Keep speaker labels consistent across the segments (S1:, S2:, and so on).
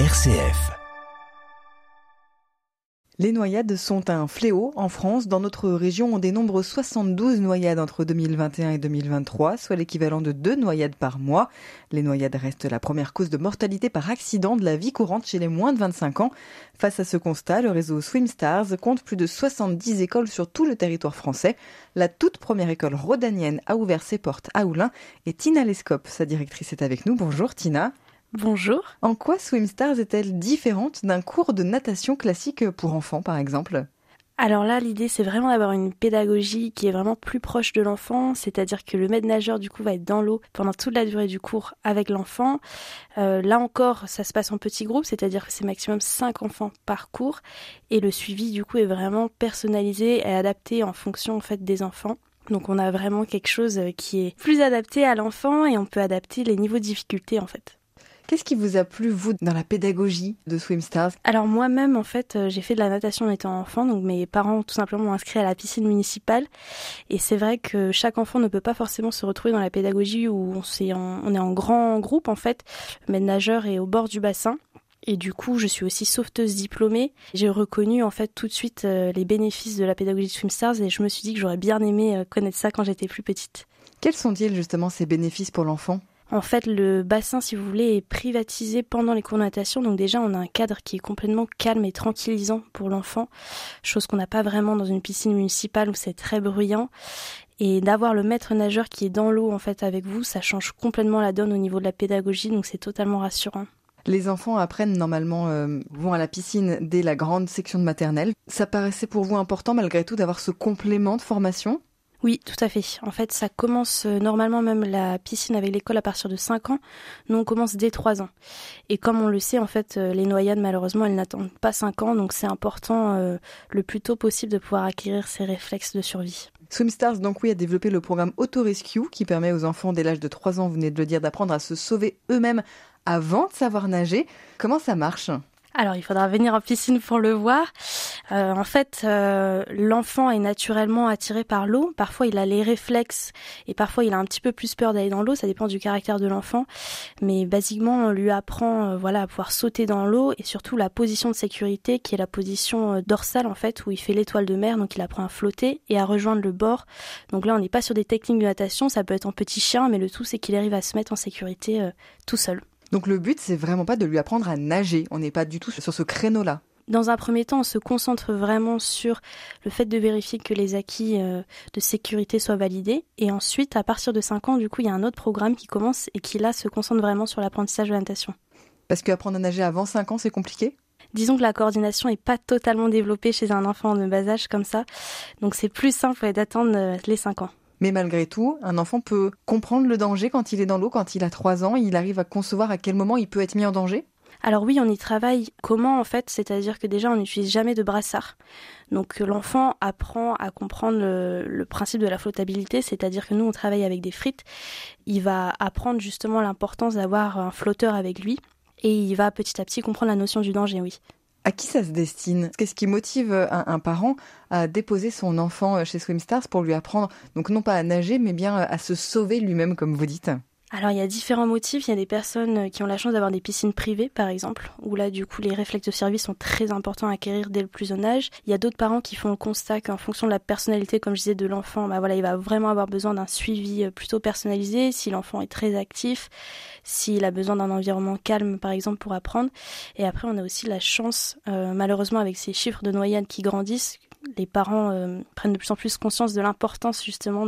S1: RCF.
S2: Les noyades sont un fléau en France. Dans notre région, on dénombre 72 noyades entre 2021 et 2023, soit l'équivalent de deux noyades par mois. Les noyades restent la première cause de mortalité par accident de la vie courante chez les moins de 25 ans. Face à ce constat, le réseau Swimstars compte plus de 70 écoles sur tout le territoire français. La toute première école rhodanienne a ouvert ses portes à Oulin et Tina Lescope, sa directrice, est avec nous. Bonjour Tina.
S3: Bonjour.
S2: En quoi Swimstars est-elle différente d'un cours de natation classique pour enfants, par exemple?
S3: Alors là, l'idée, c'est vraiment d'avoir une pédagogie qui est vraiment plus proche de l'enfant, c'est-à-dire que le maître nageur, du coup, va être dans l'eau pendant toute la durée du cours avec l'enfant. Euh, là encore, ça se passe en petits groupes, c'est-à-dire que c'est maximum 5 enfants par cours, et le suivi, du coup, est vraiment personnalisé et adapté en fonction, en fait, des enfants. Donc on a vraiment quelque chose qui est plus adapté à l'enfant et on peut adapter les niveaux de difficulté, en fait.
S2: Qu'est-ce qui vous a plu, vous, dans la pédagogie de Swimstars?
S3: Alors moi-même, en fait, euh, j'ai fait de la natation en étant enfant, donc mes parents tout simplement m'ont inscrit à la piscine municipale. Et c'est vrai que chaque enfant ne peut pas forcément se retrouver dans la pédagogie où on, est en, on est en grand groupe, en fait. Le nageur est au bord du bassin. Et du coup, je suis aussi sauveteuse diplômée. J'ai reconnu en fait tout de suite euh, les bénéfices de la pédagogie de Swimstars et je me suis dit que j'aurais bien aimé euh, connaître ça quand j'étais plus petite.
S2: Quels sont-ils justement ces bénéfices pour l'enfant?
S3: En fait, le bassin, si vous voulez, est privatisé pendant les cours de natation. Donc déjà, on a un cadre qui est complètement calme et tranquillisant pour l'enfant, chose qu'on n'a pas vraiment dans une piscine municipale où c'est très bruyant. Et d'avoir le maître nageur qui est dans l'eau en fait avec vous, ça change complètement la donne au niveau de la pédagogie, donc c'est totalement rassurant.
S2: Les enfants apprennent normalement, euh, vont à la piscine dès la grande section de maternelle. Ça paraissait pour vous important malgré tout d'avoir ce complément de formation?
S3: Oui, tout à fait. En fait, ça commence euh, normalement même la piscine avec l'école à partir de 5 ans. Nous, on commence dès 3 ans. Et comme on le sait, en fait, euh, les noyades, malheureusement, elles n'attendent pas 5 ans. Donc, c'est important euh, le plus tôt possible de pouvoir acquérir ces réflexes de survie.
S2: Swimstars, donc oui, a développé le programme Auto Rescue qui permet aux enfants dès l'âge de 3 ans, vous venez de le dire, d'apprendre à se sauver eux-mêmes avant de savoir nager. Comment ça marche?
S3: Alors, il faudra venir en piscine pour le voir. Euh, en fait, euh, l'enfant est naturellement attiré par l'eau. Parfois, il a les réflexes et parfois, il a un petit peu plus peur d'aller dans l'eau. Ça dépend du caractère de l'enfant. Mais basiquement, on lui apprend euh, voilà, à pouvoir sauter dans l'eau et surtout la position de sécurité qui est la position dorsale, en fait, où il fait l'étoile de mer. Donc, il apprend à flotter et à rejoindre le bord. Donc là, on n'est pas sur des techniques de natation. Ça peut être en petit chien, mais le tout, c'est qu'il arrive à se mettre en sécurité tout seul.
S2: Donc le but, c'est vraiment pas de lui apprendre à nager. On n'est pas du tout sur ce créneau-là.
S3: Dans un premier temps, on se concentre vraiment sur le fait de vérifier que les acquis euh, de sécurité soient validés. Et ensuite, à partir de 5 ans, du coup, il y a un autre programme qui commence et qui là se concentre vraiment sur l'apprentissage de la natation.
S2: Parce qu'apprendre à nager avant 5 ans, c'est compliqué?
S3: Disons que la coordination n'est pas totalement développée chez un enfant de bas âge comme ça. Donc c'est plus simple d'attendre euh, les 5 ans.
S2: Mais malgré tout, un enfant peut comprendre le danger quand il est dans l'eau, quand il a 3 ans, il arrive à concevoir à quel moment il peut être mis en danger
S3: alors oui, on y travaille. Comment en fait C'est-à-dire que déjà, on n'utilise jamais de brassard. Donc l'enfant apprend à comprendre le, principe de la flottabilité, c'est-à-dire que nous, on travaille avec des frites. Il va apprendre justement l'importance d'avoir un flotteur avec lui. Et il va petit à petit comprendre la notion du danger, oui.
S2: À qui ça se destine? Qu'est-ce qui motive un, parent à déposer son enfant chez Swimstars pour lui apprendre, donc non pas à nager, mais bien à se sauver lui-même, comme vous dites?
S3: Alors il y a différents motifs. Il y a des personnes qui ont la chance d'avoir des piscines privées, par exemple, où là du coup les réflexes de service sont très importants à acquérir dès le plus jeune âge. Il y a d'autres parents qui font le constat qu'en fonction de la personnalité, comme je disais, de l'enfant, bah voilà, il va vraiment avoir besoin d'un suivi euh, plutôt personnalisé. Si l'enfant est très actif, s'il a besoin d'un environnement calme, par exemple, pour apprendre. Et après, on a aussi la chance, euh, malheureusement, avec ces chiffres de noyades qui grandissent, les parents euh, prennent de plus en plus conscience de l'importance justement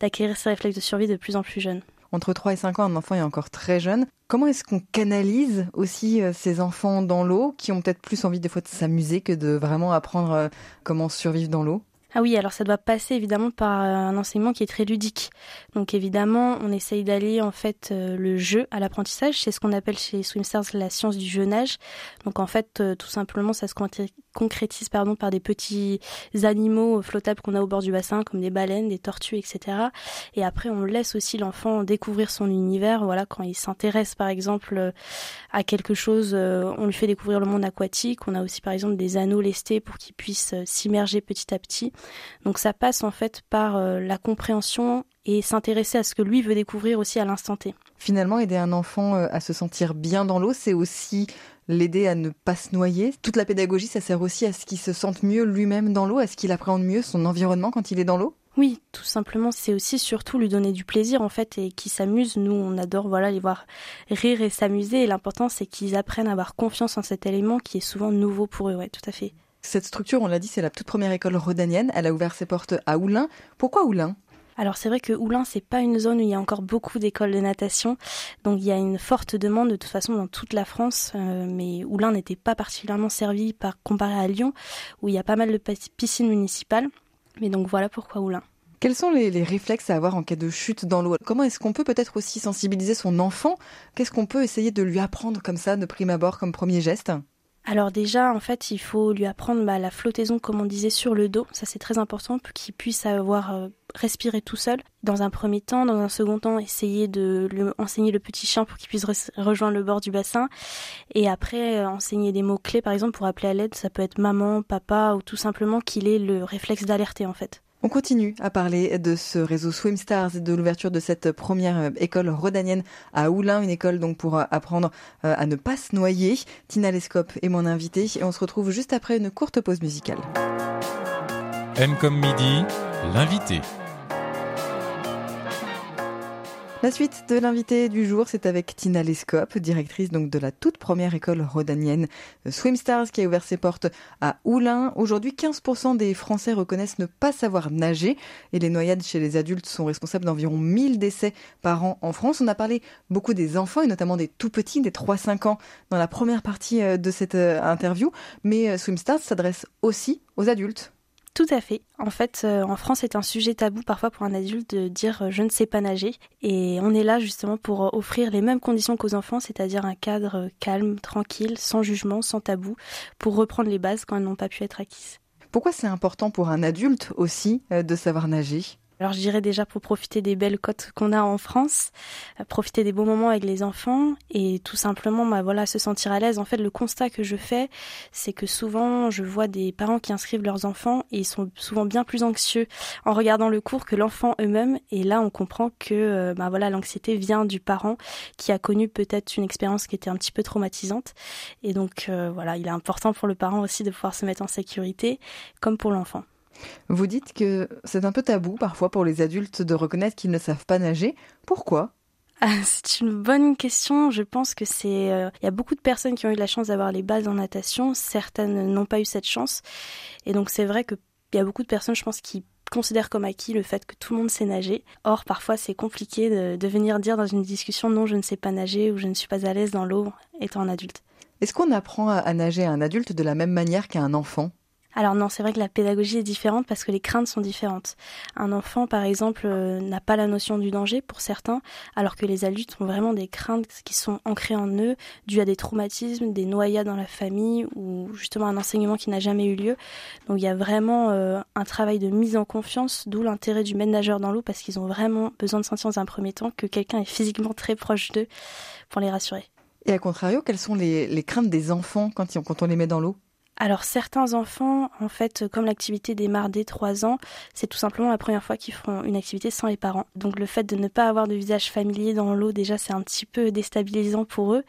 S3: d'acquérir ces réflexes de survie de plus en plus jeunes
S2: entre 3 et 5 ans, un enfant est encore très jeune. Comment est-ce qu'on canalise aussi euh, ces enfants dans l'eau qui ont peut-être plus envie des fois de s'amuser que de vraiment apprendre euh, comment survivre dans l'eau?
S3: Ah oui, alors ça doit passer évidemment par euh, un enseignement qui est très ludique. Donc évidemment, on essaye d'aller en fait le jeu à l'apprentissage. C'est ce qu'on appelle chez Swimstars la science du jeunage. Donc en fait, tout simplement, ça se concrétise pardon, par des petits animaux flottables qu'on a au bord du bassin, comme des baleines, des tortues, etc. Et après, on laisse aussi l'enfant découvrir son univers. Voilà, quand il s'intéresse, par exemple, à quelque chose, euh, on lui fait découvrir le monde aquatique. On a aussi, par exemple, des anneaux lestés pour qu'il puisse euh, s'immerger petit à petit. Donc, ça passe en fait par euh, la compréhension et s'intéresser à ce que lui veut découvrir aussi à l'instant T.
S2: Finalement, aider un enfant euh, à se sentir bien dans l'eau, c'est aussi l'aider à ne pas se noyer. Toute la pédagogie, ça sert aussi à ce qu'il se sente mieux lui-même dans l'eau, à ce qu'il appréhende mieux son environnement quand il est dans l'eau.
S3: Oui, tout simplement, c'est aussi surtout lui donner du plaisir en fait et qu'ils s'amusent. Nous, on adore voilà les voir rire et s'amuser. Et l'important, c'est qu'ils apprennent à avoir confiance en cet élément qui est souvent nouveau pour eux. Ouais, tout à fait.
S2: Cette structure, on l'a dit, c'est la toute première école rodanienne. Elle a ouvert ses portes à Oulin. Pourquoi Oulin?
S3: Alors c'est vrai que Oulin c'est pas une zone où il y a encore beaucoup d'écoles de natation, donc il y a une forte demande de toute façon dans toute la France, euh, mais Oulin n'était pas particulièrement servi par comparé à Lyon où il y a pas mal de piscines municipales. Mais donc voilà pourquoi Oulin.
S2: Quels sont les, réflexes à avoir en cas de chute dans l'eau? Comment est-ce qu'on peut peut-être aussi sensibiliser son enfant? Qu'est-ce qu'on peut essayer de lui apprendre comme ça, de prime abord, comme premier geste?
S3: Alors déjà, en fait, il faut lui apprendre bah, la flottaison, comme on disait, sur le dos. Ça, c'est très important pour qu'il puisse avoir euh, respiré tout seul. Dans un premier temps, dans un second temps, essayer de lui enseigner le petit chien pour qu'il puisse rejoindre le bord du bassin. Et après, euh, enseigner des mots clés, par exemple, pour appeler à l'aide. Ça peut être maman, papa, ou tout simplement qu'il ait le réflexe d'alerter, en fait.
S2: On continue à parler de ce réseau Swimstars et de l'ouverture de cette première euh, école rodanienne à Oulin, une école donc pour euh, apprendre euh, à ne pas se noyer. Tina Lescope est mon invitée et on se retrouve juste après une courte pause musicale.
S1: M comme midi, l'invité.
S2: La suite de l'invité du jour, c'est avec Tina Lescope, directrice donc de la toute première école rodanienne euh, Swimstars qui a ouvert ses portes à Oulin. Aujourd'hui, 15% des Français reconnaissent ne pas savoir nager et les noyades chez les adultes sont responsables d'environ 1000 décès par an en France. On a parlé beaucoup des enfants et notamment des tout petits, des 3-5 ans dans la première partie euh, de cette euh, interview, mais Swimstars s'adresse aussi aux adultes.
S3: Tout à fait. En fait, euh, en France, c'est un sujet tabou parfois pour un adulte de dire euh, je ne sais pas nager. Et on est là justement pour euh, offrir les mêmes conditions qu'aux enfants, c'est-à-dire un cadre calme, tranquille, sans jugement, sans tabou, pour reprendre les bases quand elles n'ont pas pu être acquises.
S2: Pourquoi c'est important pour un adulte aussi de savoir nager?
S3: Alors je dirais déjà pour profiter des belles côtes qu'on a en France, euh, profiter des beaux moments avec les enfants et tout simplement bah voilà se sentir à l'aise. En fait, le constat que je fais, c'est que souvent je vois des parents qui inscrivent leurs enfants et ils sont souvent bien plus anxieux en regardant le cours que l'enfant eux-mêmes et là on comprend que euh, bah voilà l'anxiété vient du parent qui a connu peut-être une expérience qui était un petit peu traumatisante et donc euh, voilà, il est important pour le parent aussi de pouvoir se mettre en sécurité comme pour l'enfant.
S2: Vous dites que c'est un peu tabou parfois pour les adultes de reconnaître qu'ils ne savent pas nager. Pourquoi?
S3: Ah, c'est une bonne question. Je pense que c'est. Euh, il y a beaucoup de personnes qui ont eu la chance d'avoir les bases en natation. Certaines n'ont pas eu cette chance. Et donc, c'est vrai qu'il y a beaucoup de personnes, je pense, qui considèrent comme acquis le fait que tout le monde sait nager. Or, parfois, c'est compliqué de, de venir dire dans une discussion non, je ne sais pas nager ou je ne suis pas à l'aise dans l'eau étant un adulte.
S2: Est-ce qu'on apprend à nager à un adulte de la même manière qu'à un enfant?
S3: Alors non, c'est vrai que la pédagogie est différente parce que les craintes sont différentes. Un enfant, par exemple, euh, n'a pas la notion du danger pour certains, alors que les adultes ont vraiment des craintes qui sont ancrées en eux, dues à des traumatismes, des noyades dans la famille ou justement un enseignement qui n'a jamais eu lieu. Donc il y a vraiment euh, un travail de mise en confiance, d'où l'intérêt du maître nageur dans l'eau parce qu'ils ont vraiment besoin de sentir dans un premier temps que quelqu'un est physiquement très proche d'eux pour les rassurer.
S2: Et à contrario, quelles sont les, craintes des enfants quand on les met dans l'eau?
S3: Alors certains enfants, en fait, comme l'activité démarre dès 3 ans, c'est tout simplement la première fois qu'ils font une activité sans les parents. Donc le fait de ne pas avoir de visage familier dans l'eau, déjà c'est un petit peu déstabilisant pour eux.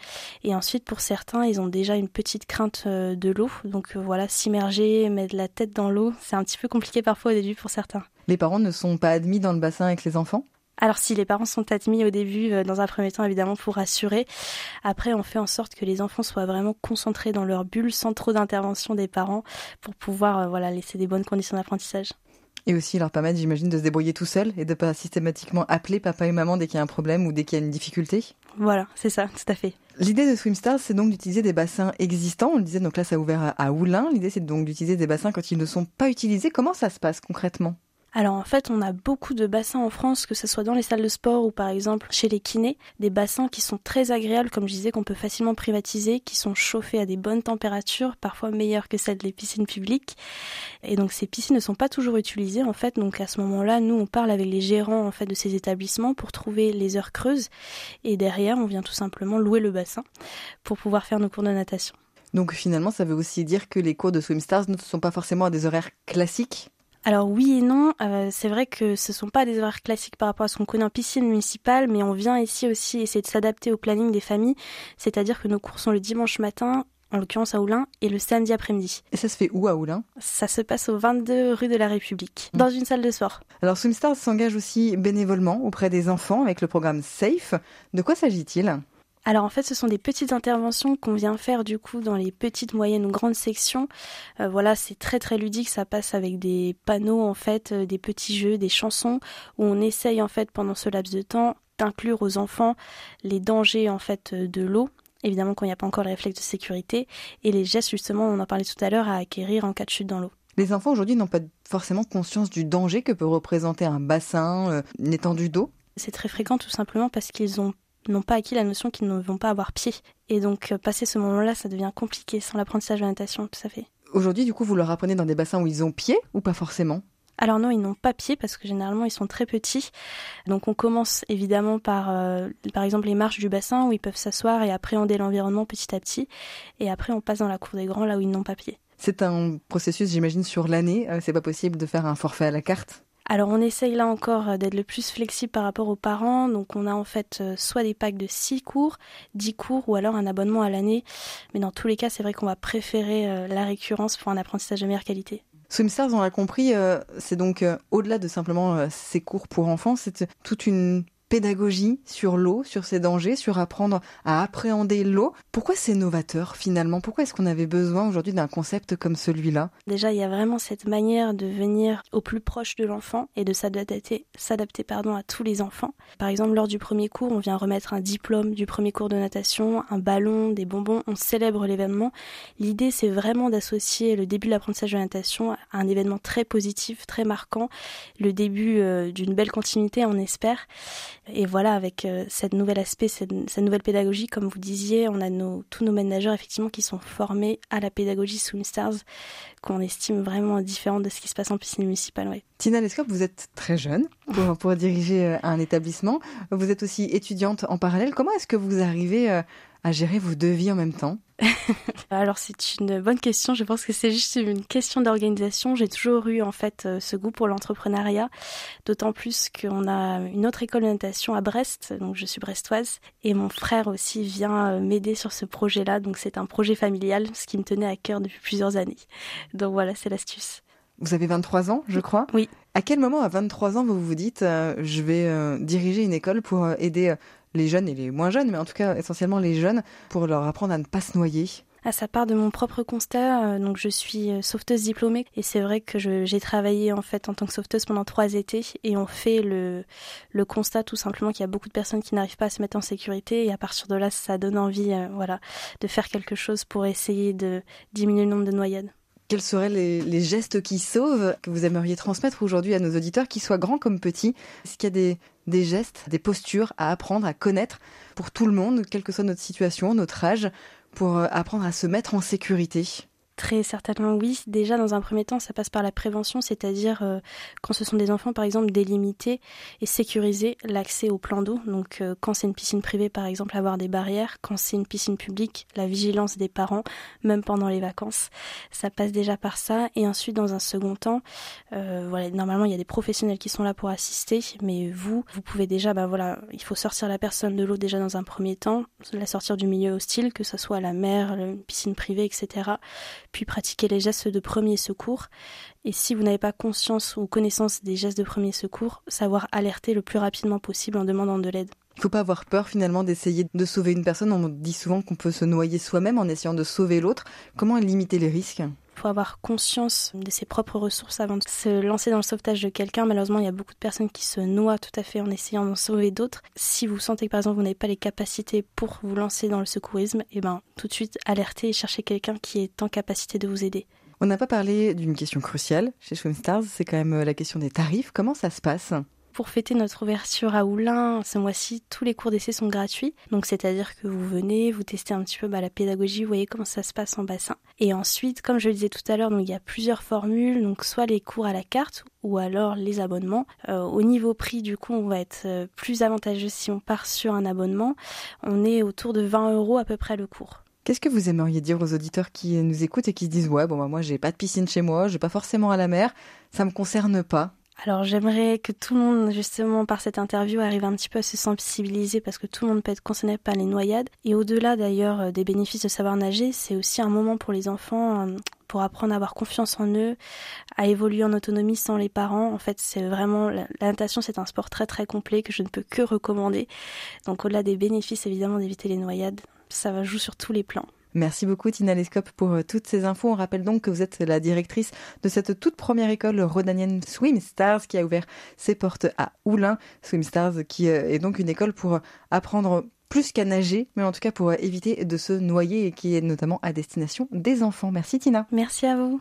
S3: Et ensuite pour certains, ils ont déjà une petite crainte euh, de l'eau. Donc euh, voilà, s'immerger, mettre la tête dans l'eau, c'est un petit peu compliqué parfois au début pour certains.
S2: Les parents ne sont pas admis dans le bassin avec les enfants?
S3: Alors si les parents sont admis au début, euh, dans un premier temps évidemment pour rassurer, après on fait en sorte que les enfants soient vraiment concentrés dans leur bulle sans trop d'intervention des parents pour pouvoir euh, voilà laisser des bonnes conditions d'apprentissage.
S2: Et aussi leur permettre, j'imagine, de se débrouiller tout seul et de pas systématiquement appeler papa et maman dès qu'il y a un problème ou dès qu'il y a une difficulté.
S3: Voilà, c'est ça, tout à fait.
S2: L'idée de Swimstars, c'est donc d'utiliser des bassins existants. On le disait, donc là, ça a ouvert à Oulin. L'idée, c'est donc d'utiliser des bassins quand ils ne sont pas utilisés. Comment ça se passe concrètement?
S3: Alors en fait, on a beaucoup de bassins en France, que ce soit dans les salles de sport ou par exemple chez les kinés, des bassins qui sont très agréables, comme je disais, qu'on peut facilement privatiser, qui sont chauffés à des bonnes températures, parfois meilleures que celles des piscines publiques. Et donc ces piscines ne sont pas toujours utilisées en fait. Donc à ce moment-là, nous on parle avec les gérants en fait de ces établissements pour trouver les heures creuses. Et derrière, on vient tout simplement louer le bassin pour pouvoir faire nos cours de natation.
S2: Donc finalement, ça veut aussi dire que les cours de Swim Stars ne sont pas forcément à des horaires classiques?
S3: Alors oui et non, euh, c'est vrai que ce sont pas des horaires classiques par rapport à ce qu'on connaît en piscine municipale, mais on vient ici aussi essayer de s'adapter au planning des familles, c'est-à-dire que nos cours sont le dimanche matin, en l'occurrence à Oulin, et le samedi après-midi.
S2: Et ça se fait où à Oulin?
S3: Ça se passe au 22 rue de la République, mmh. dans une salle de sport.
S2: Alors Swimstars s'engage aussi bénévolement auprès des enfants avec le programme SAFE. De quoi s'agit-il?
S3: Alors en fait, ce sont des petites interventions qu'on vient faire du coup dans les petites, moyennes ou grandes sections. Euh, voilà, c'est très très ludique. Ça passe avec des panneaux en fait, euh, des petits jeux, des chansons où on essaye en fait pendant ce laps de temps d'inclure aux enfants les dangers en fait euh, de l'eau. Évidemment quand il n'y a pas encore les réflexes de sécurité et les gestes justement, on en parlait tout à l'heure, à acquérir en cas de chute dans l'eau.
S2: Les enfants aujourd'hui n'ont pas forcément conscience du danger que peut représenter un bassin, une étendue d'eau?
S3: C'est très fréquent tout simplement parce qu'ils ont n'ont pas acquis la notion qu'ils ne vont pas avoir pied. Et donc, euh, passer ce moment-là, ça devient compliqué sans l'apprentissage de la natation, tout à fait.
S2: Aujourd'hui, du coup, vous leur apprenez dans des bassins où ils ont pied ou pas forcément?
S3: Alors non, ils n'ont pas pied parce que généralement ils sont très petits. Donc on commence évidemment par euh, par exemple les marches du bassin où ils peuvent s'asseoir et appréhender l'environnement petit à petit. Et après on passe dans la cour des grands là où ils n'ont pas pied.
S2: C'est un processus, j'imagine, sur l'année. Euh, c'est pas possible de faire un forfait à la carte?
S3: Alors on essaye là encore euh, d'être le plus flexible par rapport aux parents. Donc on a en fait euh, soit des packs de 6 cours, 10 cours ou alors un abonnement à l'année. Mais dans tous les cas, c'est vrai qu'on va préférer euh, la récurrence pour un apprentissage de meilleure qualité.
S2: Swimstars, on l'a compris, c'est donc au-delà de simplement ces cours pour enfants, c'est toute une pédagogie sur l'eau, sur ses dangers, sur apprendre à appréhender l'eau. Pourquoi c'est novateur finalement? Pourquoi est-ce qu'on avait besoin aujourd'hui d'un concept comme celui-là?
S3: Déjà, il y a vraiment cette manière de venir au plus proche de l'enfant et de s'adapter, s'adapter pardon, à tous les enfants. Par exemple, lors du premier cours, on vient remettre un diplôme du premier cours de natation, un ballon, des bonbons, on célèbre l'événement. L'idée, c'est vraiment d'associer le début de l'apprentissage de la natation à un événement très positif, très marquant, le début euh, d'une belle continuité, on espère. Et voilà, avec euh, cette nouvel aspect, cette, nouvelle pédagogie, comme vous disiez, on a nos, tous nos managers effectivement qui sont formés à la pédagogie Swimstars, qu'on estime vraiment différente de ce qui se passe en piscine municipale. Ouais.
S2: Tina Lescope, vous êtes très jeune pour, pour diriger euh, un établissement. Vous êtes aussi étudiante en parallèle. Comment est-ce que vous arrivez euh, à gérer vos deux vies en même temps?
S3: Alors c'est une bonne question. Je pense que c'est juste une question d'organisation. J'ai toujours eu en fait euh, ce goût pour l'entrepreneuriat, d'autant plus qu'on a une autre école de natation à Brest, donc je suis brestoise, et mon frère aussi vient euh, m'aider sur ce projet-là. Donc c'est un projet familial, ce qui me tenait à cœur depuis plusieurs années. Donc voilà, c'est l'astuce.
S2: Vous avez 23 ans, je crois
S3: Oui.
S2: À quel moment, à 23 ans, vous vous dites, euh, je vais diriger une école pour aider les jeunes et les moins jeunes, mais en tout cas essentiellement les jeunes, pour leur apprendre à ne pas se noyer
S3: à sa part de mon propre constat, euh, donc je suis euh, sauveteuse diplômée et c'est vrai que j'ai travaillé en fait en tant que sauveteuse pendant trois étés et on fait le, constat tout simplement qu'il y a beaucoup de personnes qui n'arrivent pas à se mettre en sécurité et à partir de là ça donne envie euh, voilà de faire quelque chose pour essayer de diminuer le nombre de noyades.
S2: Quels seraient les, gestes qui sauvent que vous aimeriez transmettre aujourd'hui à nos auditeurs, qu'ils soient grands comme petits? Est-ce qu'il y a des, des gestes, des postures à apprendre, à connaître pour tout le monde, quelle que soit notre situation, notre âge, pour euh, apprendre à se mettre en sécurité?
S3: Très certainement oui. Déjà, dans un premier temps, ça passe par la prévention, c'est-à-dire euh, quand ce sont des enfants, par exemple, délimiter et sécuriser l'accès au plan d'eau. Donc, euh, quand c'est une piscine privée, par exemple, avoir des barrières. Quand c'est une piscine publique, la vigilance des parents, même pendant les vacances. Ça passe déjà par ça. Et ensuite, dans un second temps, euh, voilà, normalement, il y a des professionnels qui sont là pour assister, mais vous, vous pouvez déjà, bah voilà, il faut sortir la personne de l'eau déjà dans un premier temps, la sortir du milieu hostile, que ce soit la mer, une piscine privée, etc puis pratiquer les gestes de premier secours. Et si vous n'avez pas conscience ou connaissance des gestes de premier secours, savoir alerter le plus rapidement possible en demandant de l'aide.
S2: Il ne faut pas avoir peur finalement d'essayer de sauver une personne. On dit souvent qu'on peut se noyer soi-même en essayant de sauver l'autre. Comment limiter les risques?
S3: Faut avoir conscience de ses propres ressources avant de se lancer dans le sauvetage de quelqu'un. Malheureusement, il y a beaucoup de personnes qui se noient tout à fait en essayant d'en sauver d'autres. Si vous sentez que par exemple vous n'avez pas les capacités pour vous lancer dans le secourisme, et eh ben tout de suite alertez et cherchez quelqu'un qui est en capacité de vous aider.
S2: On n'a pas parlé d'une question cruciale chez Swimstars, c'est quand même la question des tarifs. Comment ça se passe?
S3: Pour fêter notre ouverture à Oulin ce mois-ci, tous les cours d'essai sont gratuits. Donc c'est-à-dire que vous venez, vous testez un petit peu bah, la pédagogie, vous voyez comment ça se passe en bassin. Et ensuite, comme je le disais tout à l'heure, il y a plusieurs formules, donc soit les cours à la carte ou alors les abonnements. Euh, au niveau prix, du coup, on va être euh, plus avantageux si on part sur un abonnement. On est autour de 20 euros à peu près le cours.
S2: Qu'est-ce que vous aimeriez dire aux auditeurs qui nous écoutent et qui se disent ouais bon bah moi j'ai pas de piscine chez moi, je vais pas forcément à la mer, ça me concerne pas.
S3: Alors j'aimerais que tout le monde, justement, par cette interview, arrive un petit peu à se sensibiliser parce que tout le monde peut être concerné par les noyades. Et au-delà d'ailleurs euh, des bénéfices de savoir nager, c'est aussi un moment pour les enfants euh, pour apprendre à avoir confiance en eux, à évoluer en autonomie sans les parents. En fait, c'est vraiment la natation, c'est un sport très très complet que je ne peux que recommander. Donc au-delà des bénéfices évidemment d'éviter les noyades, ça va jouer sur tous les plans.
S2: Merci beaucoup Tina Lescope pour euh, toutes ces infos. On rappelle donc que vous êtes la directrice de cette toute première école rhodanienne Swim Stars qui a ouvert ses portes à Oulin. Swim Stars qui euh, est donc une école pour apprendre plus qu'à nager, mais en tout cas pour éviter de se noyer et qui est notamment à destination des enfants. Merci Tina.
S3: Merci à vous.